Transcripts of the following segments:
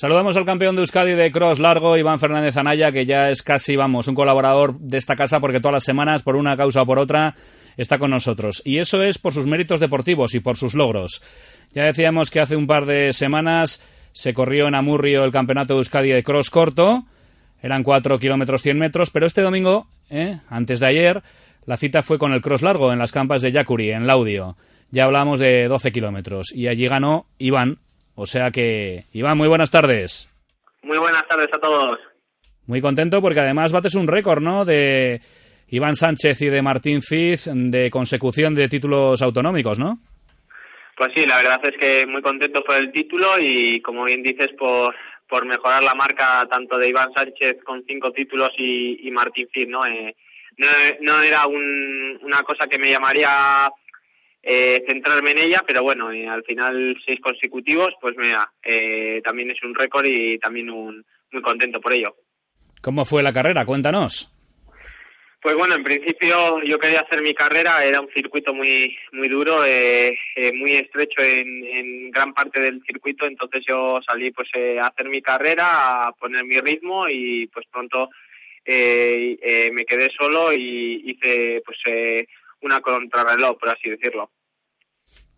Saludamos al campeón de Euskadi de cross largo, Iván Fernández Anaya, que ya es casi, vamos, un colaborador de esta casa porque todas las semanas, por una causa o por otra, está con nosotros. Y eso es por sus méritos deportivos y por sus logros. Ya decíamos que hace un par de semanas se corrió en Amurrio el campeonato de Euskadi de cross corto. Eran 4 kilómetros 100 metros, pero este domingo, ¿eh? antes de ayer, la cita fue con el cross largo en las campas de Yacuri, en Laudio. Ya hablamos de 12 kilómetros y allí ganó Iván. O sea que, Iván, muy buenas tardes. Muy buenas tardes a todos. Muy contento porque además bates un récord, ¿no? De Iván Sánchez y de Martín Fiz de consecución de títulos autonómicos, ¿no? Pues sí, la verdad es que muy contento por el título y, como bien dices, por, por mejorar la marca tanto de Iván Sánchez con cinco títulos y, Martín Fiz, ¿no? Eh, no, no era una cosa que me llamaría eh, centrarme en ella, pero bueno, eh, al final seis consecutivos, pues mira, eh, también es un récord y también un, muy contento por ello. ¿Cómo fue la carrera? Cuéntanos. Pues bueno, en principio yo quería hacer mi carrera, era un circuito muy muy duro, eh, eh muy estrecho en, en, gran parte del circuito, entonces yo salí pues eh, a hacer mi carrera, a poner mi ritmo y pues pronto eh, eh, me quedé solo y hice pues eh, una contrarreloj, por así decirlo.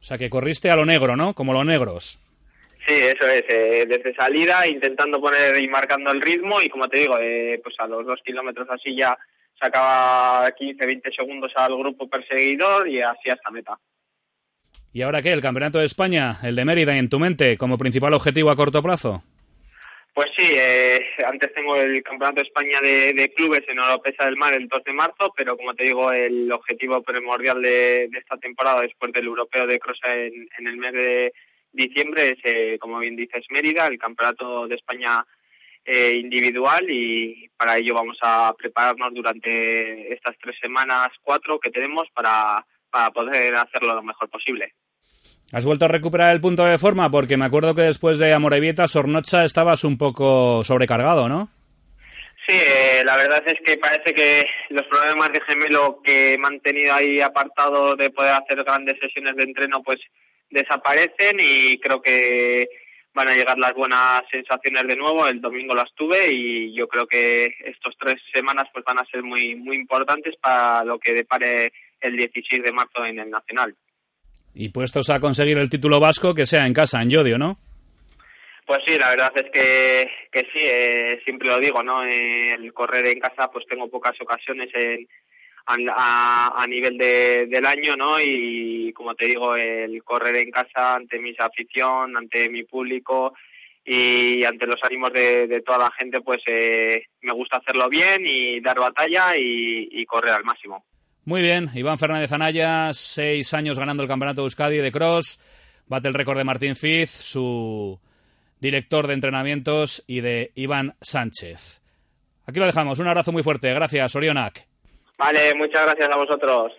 O sea, que corriste a lo negro, ¿no? Como los negros. Sí, eso es. Eh, desde salida, intentando poner y marcando el ritmo y como te digo, eh, pues a los dos kilómetros así ya sacaba 15, 20 segundos al grupo perseguidor y así hasta meta. ¿Y ahora qué? ¿El Campeonato de España, el de Mérida, en tu mente, como principal objetivo a corto plazo? Pues sí, eh, antes tengo el Campeonato de España de, clubes en Oropesa del Mar el 2 de marzo, pero como te digo, el objetivo primordial de, esta temporada después del Europeo de Cross en, el mes de diciembre es, eh, como bien dices, Mérida, el Campeonato de España eh, individual y para ello vamos a prepararnos durante estas tres semanas, cuatro que tenemos para, para poder hacerlo lo mejor posible. ¿Has vuelto a recuperar el punto de forma? Porque me acuerdo que después de Amorebieta, Sornocha estabas un poco sobrecargado, ¿no? Sí, eh, la verdad es que parece que los problemas de gemelo que he mantenido ahí apartado de poder hacer grandes sesiones de entreno, pues desaparecen y creo que van a llegar las buenas sensaciones de nuevo. El domingo las tuve y yo creo que estos tres semanas pues van a ser muy muy importantes para lo que depare el 16 de marzo en el Nacional. Y puestos a conseguir el título vasco, que sea en casa, en Yodio, ¿no? Pues sí, la verdad es que, que sí, eh, siempre lo digo, ¿no? Eh, el correr en casa, pues tengo pocas ocasiones en, a, a, nivel de, del año, ¿no? Y como te digo, el correr en casa ante mi afición, ante mi público y ante los ánimos de, de toda la gente, pues eh, me gusta hacerlo bien y dar batalla y, y correr al máximo. Muy bien, Iván Fernández Anaya, seis años ganando el campeonato de Euskadi de cross, bate el récord de Martín Fiz, su director de entrenamientos, y de Iván Sánchez. Aquí lo dejamos, un abrazo muy fuerte, gracias, Orionak. Vale, muchas gracias a vosotros.